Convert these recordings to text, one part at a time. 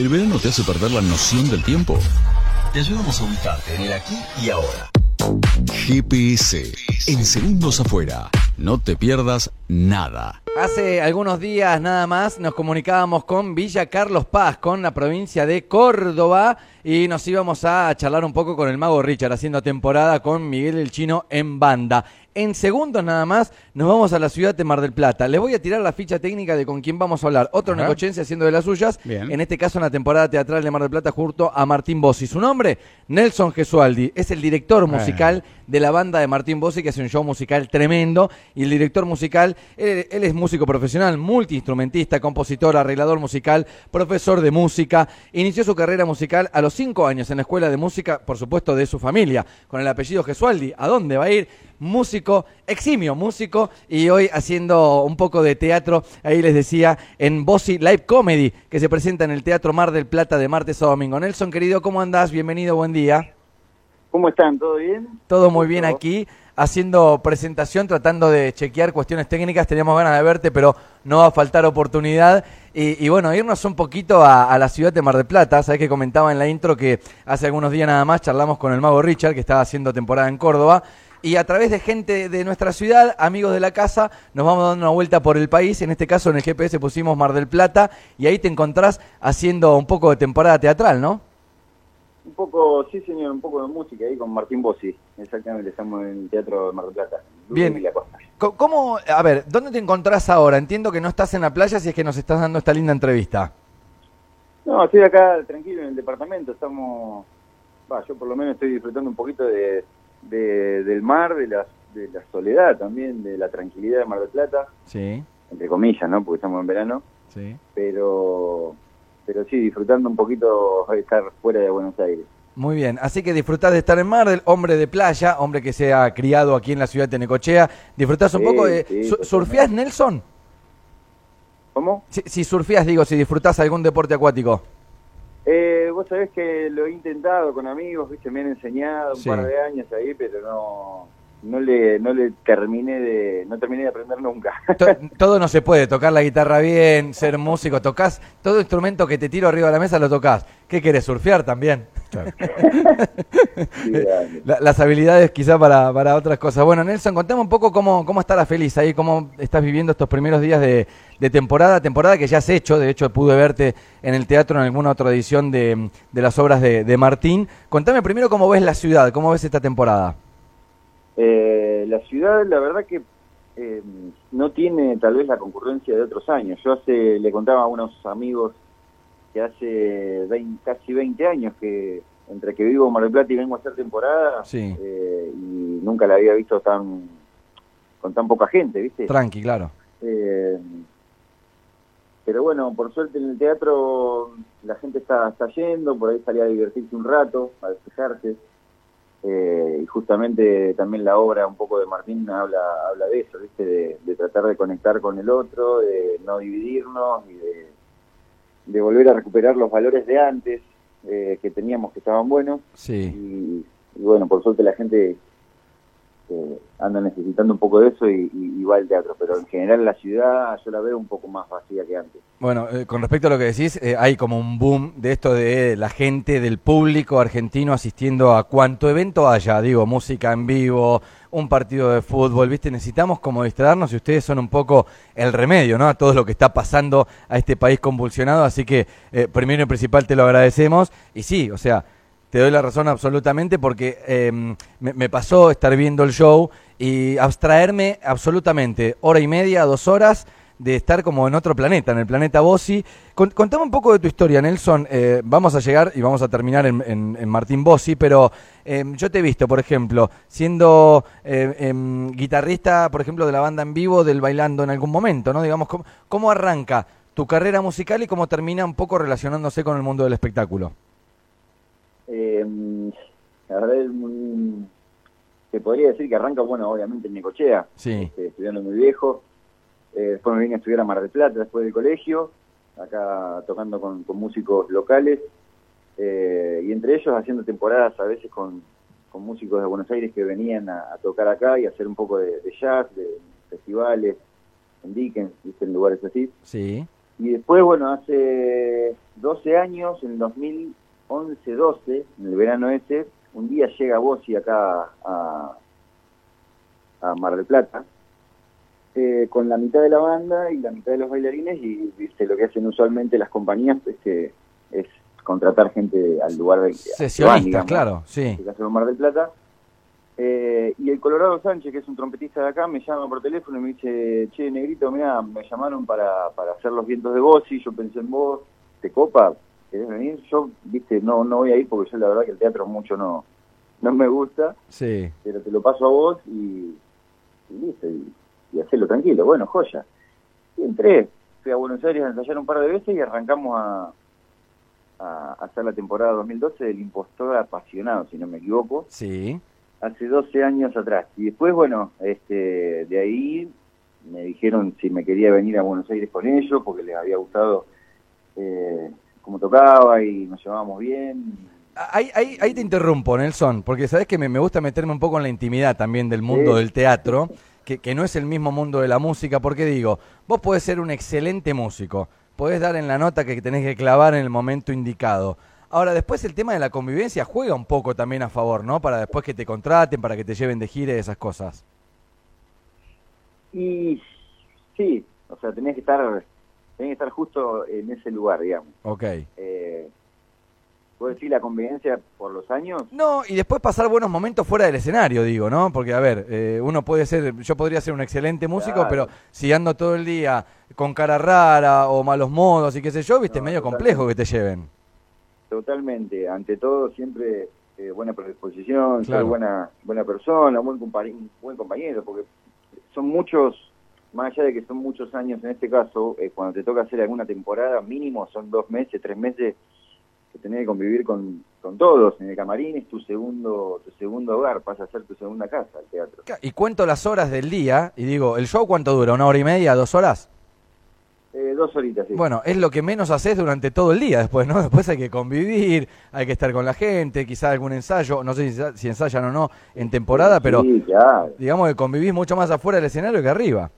¿El verano te hace perder la noción del tiempo? Te ayudamos a ubicarte en el aquí y ahora. GPS. En segundos afuera. No te pierdas nada. Hace algunos días nada más nos comunicábamos con Villa Carlos Paz, con la provincia de Córdoba, y nos íbamos a charlar un poco con el mago Richard, haciendo temporada con Miguel el Chino en banda. En segundos nada más nos vamos a la ciudad de Mar del Plata. Les voy a tirar la ficha técnica de con quién vamos a hablar. Otro necochense haciendo de las suyas. En este caso en la temporada teatral de Mar del Plata junto a Martín Bossi. Su nombre, Nelson Gesualdi. Es el director musical de la banda de Martín Bossi, que hace un show musical tremendo. Y el director musical, él, él es músico profesional, multiinstrumentista, compositor, arreglador musical, profesor de música. Inició su carrera musical a los cinco años en la escuela de música, por supuesto, de su familia, con el apellido Gesualdi. ¿A dónde va a ir? Músico, eximio músico, y hoy haciendo un poco de teatro, ahí les decía, en Bossy Live Comedy, que se presenta en el Teatro Mar del Plata de martes a domingo. Nelson, querido, ¿cómo andás? Bienvenido, buen día. ¿Cómo están? ¿Todo bien? Todo muy bien aquí, haciendo presentación, tratando de chequear cuestiones técnicas. Teníamos ganas de verte, pero no va a faltar oportunidad. Y, bueno, irnos un poquito a, a, la ciudad de Mar del Plata. Sabés que comentaba en la intro que hace algunos días nada más charlamos con el mago Richard, que estaba haciendo temporada en Córdoba y a través de gente de nuestra ciudad, amigos de la casa, nos vamos dando una vuelta por el país. En este caso en el GPS pusimos Mar del Plata y ahí te encontrás haciendo un poco de temporada teatral, ¿no? Un poco, sí señor, un poco de música ahí con Martín Bossi. Exactamente, estamos en el Teatro de Mar del Plata. Bien. ¿Cómo, a ver, dónde te encontrás ahora? Entiendo que no estás en la playa si es que nos estás dando esta linda entrevista. No, estoy acá tranquilo en el departamento, estamos, va, yo por lo menos estoy disfrutando un poquito de, de, del mar, de la, de la soledad también, de la tranquilidad de Mar del Plata. Sí. Entre comillas, ¿no? Porque estamos en verano. Sí. Pero, pero sí, disfrutando un poquito de estar fuera de Buenos Aires. Muy bien, así que disfrutás de estar en Mar del hombre de playa, hombre que se ha criado aquí en la ciudad de Necochea. ¿Disfrutás un poco de... Sí, ¿Surfías, Nelson? ¿Cómo? Si, si surfías, digo, si disfrutás algún deporte acuático. Eh, vos sabés que lo he intentado con amigos, ¿viste? me han enseñado un par de años ahí, pero no no le no le terminé de no terminé de aprender nunca. todo no se puede, tocar la guitarra bien, ser músico, tocas todo instrumento que te tiro arriba de la mesa lo tocas. ¿Qué querés surfear también? las habilidades quizá para, para otras cosas. Bueno, Nelson, contame un poco cómo, cómo la feliz ahí, cómo estás viviendo estos primeros días de, temporada, temporada que ya has hecho, de hecho pude verte en el teatro en alguna otra edición de, las obras de, Martín. Contame primero cómo ves la ciudad, cómo ves esta temporada. Eh, la ciudad, la verdad que eh, no tiene tal vez la concurrencia de otros años. Yo hace, le contaba a unos amigos que hace casi 20 años que entre que vivo en Mar del Plata y vengo a hacer temporada eh, y nunca la había visto tan con tan poca gente, ¿viste? Tranqui, claro. Eh, pero bueno, por suerte en el teatro la gente está, está yendo, por ahí salía a divertirse un rato, a despejarse. Eh, y justamente también la obra un poco de Martín habla habla de eso, ¿viste? De, de tratar de conectar con el otro, de no dividirnos y de de volver a recuperar los valores de antes eh, que teníamos que estaban buenos. Sí. Y, bueno, por suerte la gente eh, anda necesitando un poco de eso y, y, va al teatro, pero en general la ciudad yo la veo un poco más vacía que antes. Bueno, eh, con respecto a lo que decís, hay como un boom de esto de la gente, del público argentino asistiendo a cuanto evento haya, digo, música en vivo, un partido de fútbol, ¿viste? Necesitamos como distraernos y ustedes son un poco el remedio, ¿no? A todo lo que está pasando a este país convulsionado, así que eh, primero y principal te lo agradecemos y sí, o sea, te doy la razón absolutamente porque em, me, pasó estar viendo el show y abstraerme absolutamente hora y media, dos horas de estar como en otro planeta, en el planeta Bossi. contame un poco de tu historia, Nelson. Eh, vamos a llegar y vamos a terminar en, Martín Bossi, pero em, yo te he visto, por ejemplo, siendo eh, em, guitarrista, por ejemplo, de la banda en vivo, del bailando en algún momento, ¿no? Digamos, ¿cómo, arranca tu carrera musical y cómo termina un poco relacionándose con el mundo del espectáculo? Eh, la verdad se podría decir que arranca, bueno, obviamente en Necochea, sí. Este, estudiando muy viejo, eh, después me vine a estudiar a Mar del Plata después del colegio, acá tocando con, músicos locales, eh, y entre ellos haciendo temporadas a veces con, músicos de Buenos Aires que venían a, tocar acá y hacer un poco de, jazz, de festivales, en Dickens, en lugares así. Sí. Y después, bueno, hace 12 años, en 2011-12, en el verano ese, un día llega Bossi acá a, a Mar del Plata, eh, con la mitad de la banda y la mitad de los bailarines y ¿viste? lo que hacen usualmente las compañías es que es contratar gente al lugar de sesionistas claro sí en Mar del Plata eh, y el Colorado Sánchez que es un trompetista de acá me llama por teléfono y me dice che negrito mira me llamaron para, para hacer los vientos de y yo pensé en vos te copa querés venir yo viste no no voy a ir porque yo la verdad que el teatro mucho no no me gusta sí pero te lo paso a vos y, y listo y, y hacerlo tranquilo. Bueno, joya. Y entré, fui a Buenos Aires a ensayar un par de veces y arrancamos a, a hacer la temporada 2012 del Impostor Apasionado, si no me equivoco. Sí. Hace 12 años atrás. Y después, bueno, este de ahí me dijeron si me quería venir a Buenos Aires con ellos, porque les había gustado eh, cómo tocaba y nos llevábamos bien. Ahí, ahí, ahí, te interrumpo, Nelson, porque sabes que me, me, gusta meterme un poco en la intimidad también del mundo del teatro que, no es el mismo mundo de la música, porque digo, vos podés ser un excelente músico, podés dar en la nota que tenés que clavar en el momento indicado. Ahora, después el tema de la convivencia juega un poco también a favor, ¿no? Para después que te contraten, para que te lleven de gira y esas cosas. Y sí, o sea, tenés que estar, tenés que estar justo en ese lugar, digamos. Ok. Eh, ¿Puedo decir la convivencia por los años? No, y después pasar buenos momentos fuera del escenario, digo, ¿no? Porque, a ver, eh, uno puede ser, yo podría ser un excelente músico, pero si ando todo el día con cara rara o malos modos y qué sé yo, viste, es medio complejo que te lleven. Totalmente, ante todo siempre eh, buena predisposición, ser buena, buena persona, buen, buen compañero, porque son muchos, más allá de que son muchos años en este caso, eh, cuando te toca hacer alguna temporada, mínimo son dos meses, tres meses, que tenés que convivir con, con todos. En el camarín es tu segundo, tu segundo hogar, pasa a ser tu segunda casa el teatro. Y cuento las horas del día y digo, ¿el show cuánto dura? ¿Una hora y media, dos horas? Eh, dos horitas, sí. Bueno, es lo que menos haces durante todo el día después, ¿no? Después hay que convivir, hay que estar con la gente, quizás algún ensayo, no sé si, si ensayan o no en temporada, pero digamos que convivís mucho más afuera del escenario que arriba.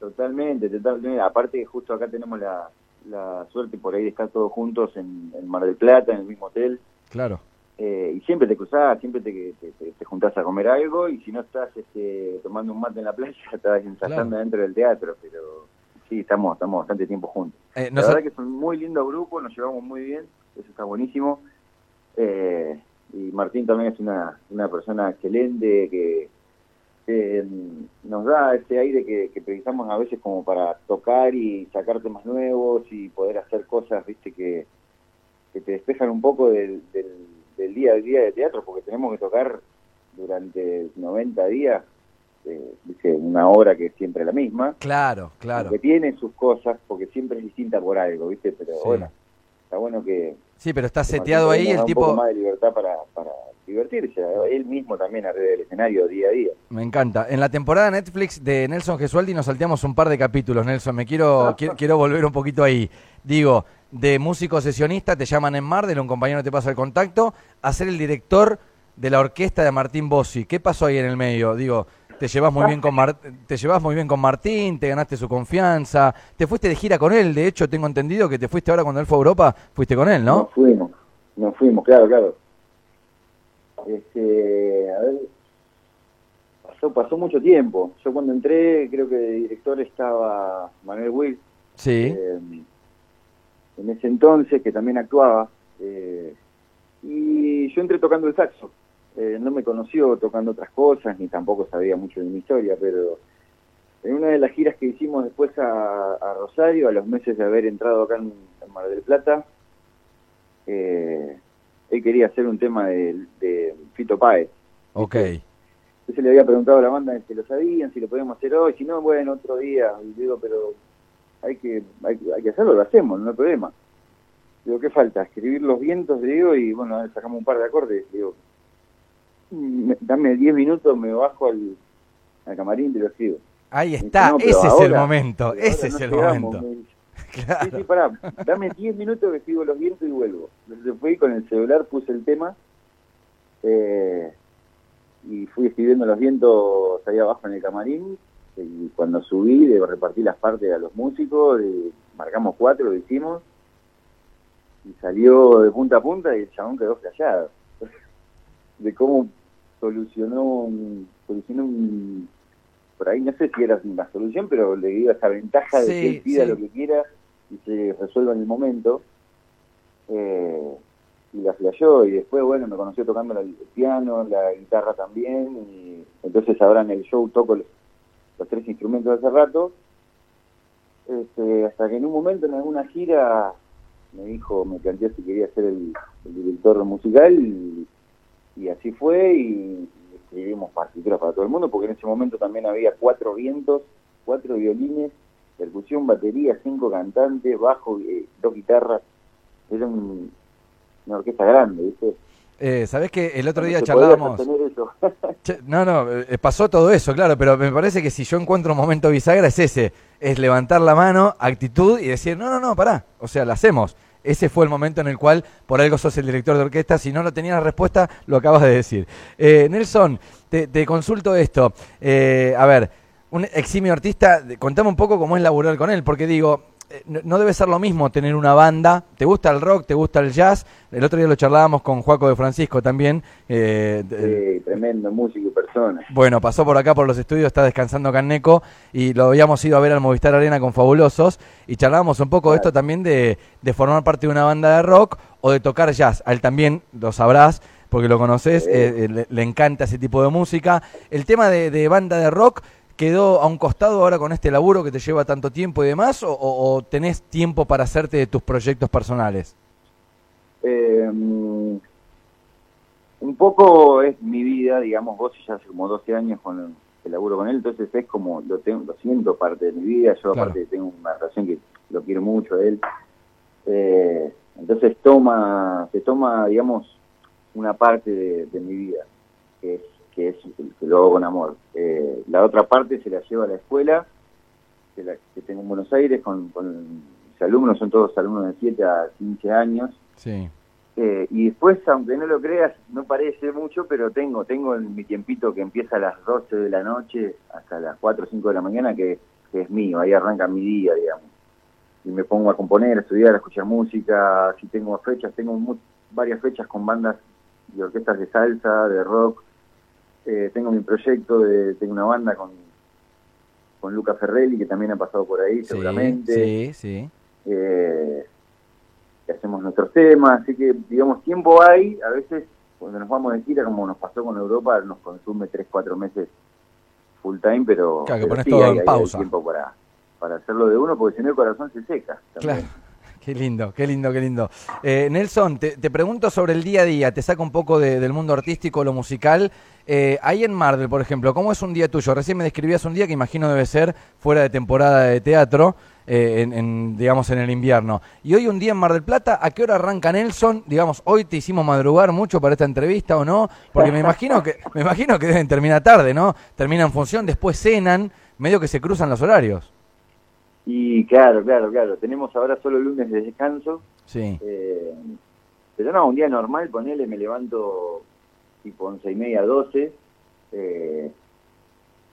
Totalmente, totalmente. Aparte, justo acá tenemos la, la suerte por ahí de estar todos juntos en, Mar del Plata, en el mismo hotel. Claro. Eh, y siempre te cruzás, siempre te, te, juntás a comer algo y si no estás este, tomando un mate en la playa, estás ensayando dentro del teatro, pero sí, estamos, estamos bastante tiempo juntos. Eh, la verdad que es un muy lindo grupo, nos llevamos muy bien, eso está buenísimo. Eh, y Martín también es una, una persona excelente que nos da ese aire que, que, precisamos a veces como para tocar y sacar temas nuevos y poder hacer cosas, viste, que, que te despejan un poco del, del, día a día de teatro, porque tenemos que tocar durante 90 días eh, una obra que es siempre la misma. Claro, claro. Que tiene sus cosas, porque siempre es distinta por algo, ¿viste? Pero bueno, está bueno que... Sí, pero está seteado ahí el tipo... Un poco más de libertad para, para divertirse, él mismo también arriba del escenario día a día. Me encanta. En la temporada Netflix de Nelson Gesualdi nos salteamos un par de capítulos, Nelson. Me quiero, quiero, volver un poquito ahí. Digo, de músico sesionista, te llaman en Mar, de un compañero te pasa el contacto, a ser el director de la orquesta de Martín Bossi. ¿Qué pasó ahí en el medio? Digo, te llevas muy bien con te llevas muy bien con Martín, te ganaste su confianza, te fuiste de gira con él, de hecho tengo entendido que te fuiste ahora cuando él fue a Europa, fuiste con él, ¿no? Nos fuimos, nos fuimos, claro, claro. Este, a ver, pasó, pasó mucho tiempo. Yo cuando entré, creo que de director estaba Manuel Will. Sí. Eh, en ese entonces, que también actuaba. Eh, y yo entré tocando el saxo. Eh, no me conoció tocando otras cosas, ni tampoco sabía mucho de mi historia, pero en una de las giras que hicimos después a, Rosario, a los meses de haber entrado acá en, en Mar del Plata, eh, él quería hacer un tema de, Fito Páez. Ok. Entonces le había preguntado a la banda si lo sabían, si lo podíamos hacer hoy, si no, bueno, otro día. Y digo, pero hay que, hay, que hacerlo, lo hacemos, no hay problema. Digo, ¿qué falta? Escribir los vientos, digo, y bueno, sacamos un par de acordes. Digo, dame 10 minutos, me bajo al, camarín y te lo escribo. Ahí está, ese es el momento, ese es el momento. Sí, sí, pará, dame 10 minutos que escribo los vientos y vuelvo. Entonces fui con el celular, puse el tema eh, y fui escribiendo los vientos ahí abajo en el camarín Y cuando subí, de repartí las partes a los músicos, marcamos cuatro, lo hicimos, y salió de punta a punta y el chabón quedó flasheado. de cómo solucionó un, solucionó un, por ahí no sé si era una solución, pero le dio esa ventaja de que él pida lo que quiera y se resuelva en el momento. Eh, y la flasheó y después, bueno, me conoció tocando el piano, la guitarra también, y entonces ahora en el show toco los, tres instrumentos de hace rato, este, hasta que en un momento en alguna gira me dijo, me planteó si quería ser el, director musical y, así fue y, escribimos partituras para todo el mundo porque en ese momento también había cuatro vientos, cuatro violines, percusión, batería, cinco cantantes, bajo, eh, dos guitarras, era un, una orquesta grande, ¿viste? Eh, ¿Sabés que el otro día charlábamos? no, no, eh, pasó todo eso, claro, pero me parece que si yo encuentro un momento bisagra es ese, es levantar la mano, actitud y decir, no, no, no, pará, o sea, la hacemos. Ese fue el momento en el cual por algo sos el director de orquesta. Si no lo tenías la respuesta, lo acabas de decir. Eh, Nelson, te, consulto esto. Eh, a ver, un eximio artista, contame un poco cómo es laburar con él, porque digo, no debe ser lo mismo tener una banda. ¿Te gusta el rock? ¿Te gusta el jazz? El otro día lo charlábamos con Juaco de Francisco también. Eh, sí, tremendo músico y persona. Bueno, pasó por acá por los estudios, está descansando acá en Neco y lo habíamos ido a ver al Movistar Arena con Fabulosos y charlábamos un poco de esto también de, formar parte de una banda de rock o de tocar jazz. A él también lo sabrás porque lo conoces, eh, le, encanta ese tipo de música. El tema de banda de rock quedó a un costado ahora con este laburo que te lleva tanto tiempo y demás, o, tenés tiempo para hacerte de tus proyectos personales? Eh, un poco es mi vida, digamos, vos ya hace como 12 años con el, laburo con él, entonces es como, lo, tengo, lo siento parte de mi vida, yo aparte tengo una relación que lo quiero mucho a él, eh, entonces toma, se toma, digamos, una parte de mi vida, que es que es que lo hago con amor. Eh, la otra parte se la lleva a la escuela, que, la, que tengo en Buenos Aires, con, con, mis alumnos, son todos alumnos de 7 a 15 años. Sí. Eh, y después, aunque no lo creas, no parece mucho, pero tengo tengo mi tiempito que empieza a las 12 de la noche hasta las 4 o 5 de la mañana, que, es mío, ahí arranca mi día, digamos. Y me pongo a componer, a estudiar, a escuchar música, si tengo fechas, tengo varias fechas con bandas y orquestas de salsa, de rock, eh, tengo mi proyecto, de, tengo una banda con, con Luca Ferrelli, que también ha pasado por ahí seguramente. Sí, sí. Eh, hacemos nuestros temas, así que, digamos, tiempo hay, a veces cuando nos vamos de gira, como nos pasó con Europa, nos consume 3, 4 meses full time, pero, claro, que pones todo en pausa. tiempo para, para hacerlo de uno, porque si no el corazón se seca. Claro. Qué lindo, qué lindo, qué lindo. Eh, Nelson, te, pregunto sobre el día a día, te saca un poco del mundo artístico, lo musical. Eh, ahí en Marvel, por ejemplo, ¿cómo es un día tuyo? Recién me describías un día que imagino debe ser fuera de temporada de teatro, eh, en, digamos en el invierno. Y hoy un día en Mar del Plata, ¿a qué hora arranca Nelson? Digamos, hoy te hicimos madrugar mucho para esta entrevista o no, porque me imagino que me imagino que deben terminar tarde, ¿no? Termina en función, después cenan, medio que se cruzan los horarios. Y claro, claro, claro. Tenemos ahora solo lunes de descanso. Sí. Eh, pero no, un día normal, ponele, me levanto tipo once y media, doce. Eh,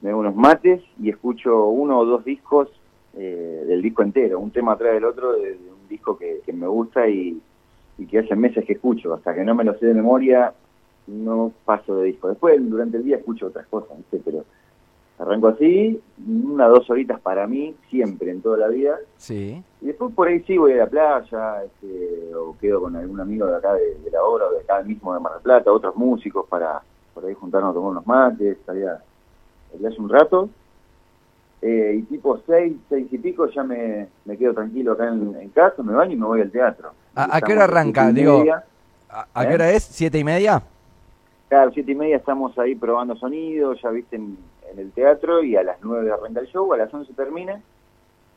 me unos mates y escucho uno o dos discos eh, del disco entero, un tema atrás del otro de, un disco que, me gusta y, y, que hace meses que escucho. Hasta que no me lo sé de memoria, no paso de disco. Después, durante el día, escucho otras cosas, ¿viste? pero Arranco así, una dos horitas para mí, siempre, en toda la vida. Sí. Y después por ahí sí voy a la playa, este, o quedo con algún amigo de acá de, la obra, o de acá mismo de Mar del Plata, otros músicos para por ahí juntarnos a tomar unos mates, allá hace un rato. Eh, y tipo seis, seis y pico ya me, me quedo tranquilo acá en, casa, me baño y me voy al teatro. ¿A, qué hora arranca? Digo, ¿a, qué ¿Eh? hora es? ¿Siete y media? Claro, siete y media estamos ahí probando sonido, ya viste en el teatro y a las 9 arranca el show, a las 11 termina.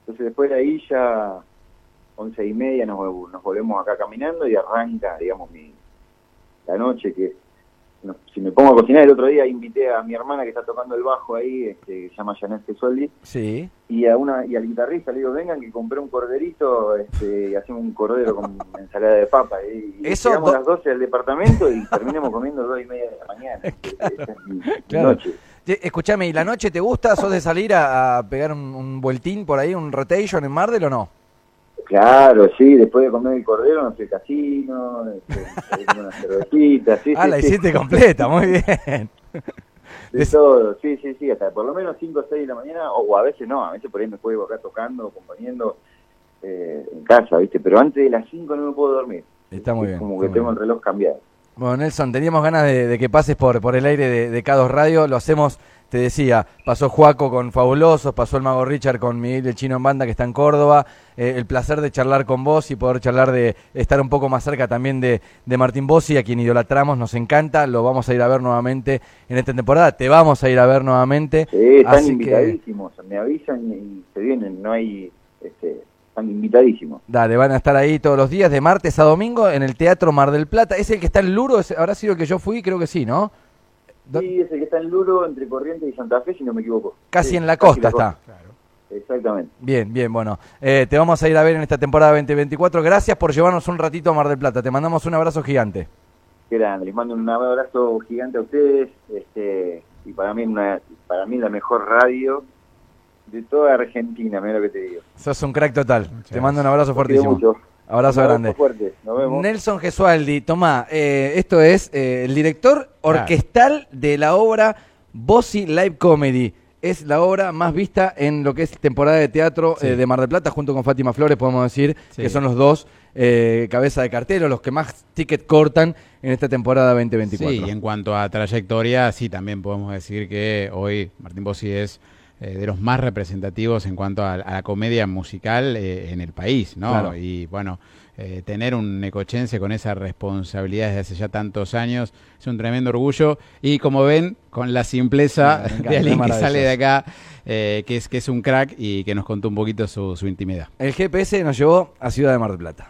Entonces después de ahí ya once y media nos, nos volvemos acá caminando y arranca, digamos, mi, la noche que si me pongo a cocinar, el otro día invité a mi hermana que está tocando el bajo ahí, este, que se llama Janet Gesualdi, sí. y a una y al guitarrista le digo, vengan que compré un corderito este, y hacemos un cordero con ensalada de papa. Y, Eso llegamos a las 12 al departamento y terminemos comiendo a las 2 y media de la mañana. claro. Escúchame, ¿y la noche te gusta? ¿Sos de salir a, pegar un, vueltín por ahí, un rotation en Mardel o no? Claro, sí, después de comer el cordero, no sé, casino, este, una cervecita, sí. Ah, la hiciste completa, muy bien. De todo, sí, sí, sí, hasta por lo menos 5 o 6 de la mañana, o, a veces no, a veces por ahí me puedo acá tocando, acompañando eh, en casa, ¿viste? Pero antes de las 5 no me puedo dormir. Está muy bien. Como que tengo el reloj cambiado. Bueno, Nelson, teníamos ganas de, que pases por, por el aire de, de Cados Radio, lo hacemos te decía, pasó Juaco con Fabulosos, pasó el Mago Richard con Miguel el Chino en Banda que está en Córdoba, eh, el placer de charlar con vos y poder charlar de estar un poco más cerca también de, de Martín Bossi, a quien idolatramos, nos encanta, lo vamos a ir a ver nuevamente en esta temporada, te vamos a ir a ver nuevamente. Sí, están invitadísimos, me avisan y se vienen, no hay... Este, están invitadísimos. Dale, van a estar ahí todos los días, de martes a domingo, en el Teatro Mar del Plata. ¿Es el que está en Luro? ¿Habrá sido el que yo fui? Creo que sí, ¿no? Sí, es el que está en Luro, entre Corrientes y Santa Fe, si no me equivoco. Casi en la costa está. Exactamente. Bien, bien, bueno. Eh, te vamos a ir a ver en esta temporada 2024. Gracias por llevarnos un ratito a Mar del Plata. Te mandamos un abrazo gigante. Qué grande. Les mando un abrazo gigante a ustedes. Este, y para mí, una, para mí la mejor radio de toda Argentina, mira lo que te digo. Sos un crack total. Te mando un abrazo fuertísimo. Abrazo grande. Nelson Gesualdi, Tomá, eh, esto es eh, el director orquestal de la obra Bossy Live Comedy. Es la obra más vista en lo que es temporada de teatro eh, de Mar del Plata, junto con Fátima Flores, podemos decir que son los dos cabeza de cartel, los que más ticket cortan en esta temporada 2024. Sí, y en cuanto a trayectoria, sí, también podemos decir que hoy Martín Bossi es eh, de los más representativos en cuanto a, la comedia musical eh, en el país, ¿no? Y bueno, eh, tener un necochense con esa responsabilidad desde hace ya tantos años es un tremendo orgullo y como ven, con la simpleza de alguien que sale de acá, que, es, que es un crack y que nos contó un poquito su, su intimidad. El GPS nos llevó a Ciudad de Mar del Plata.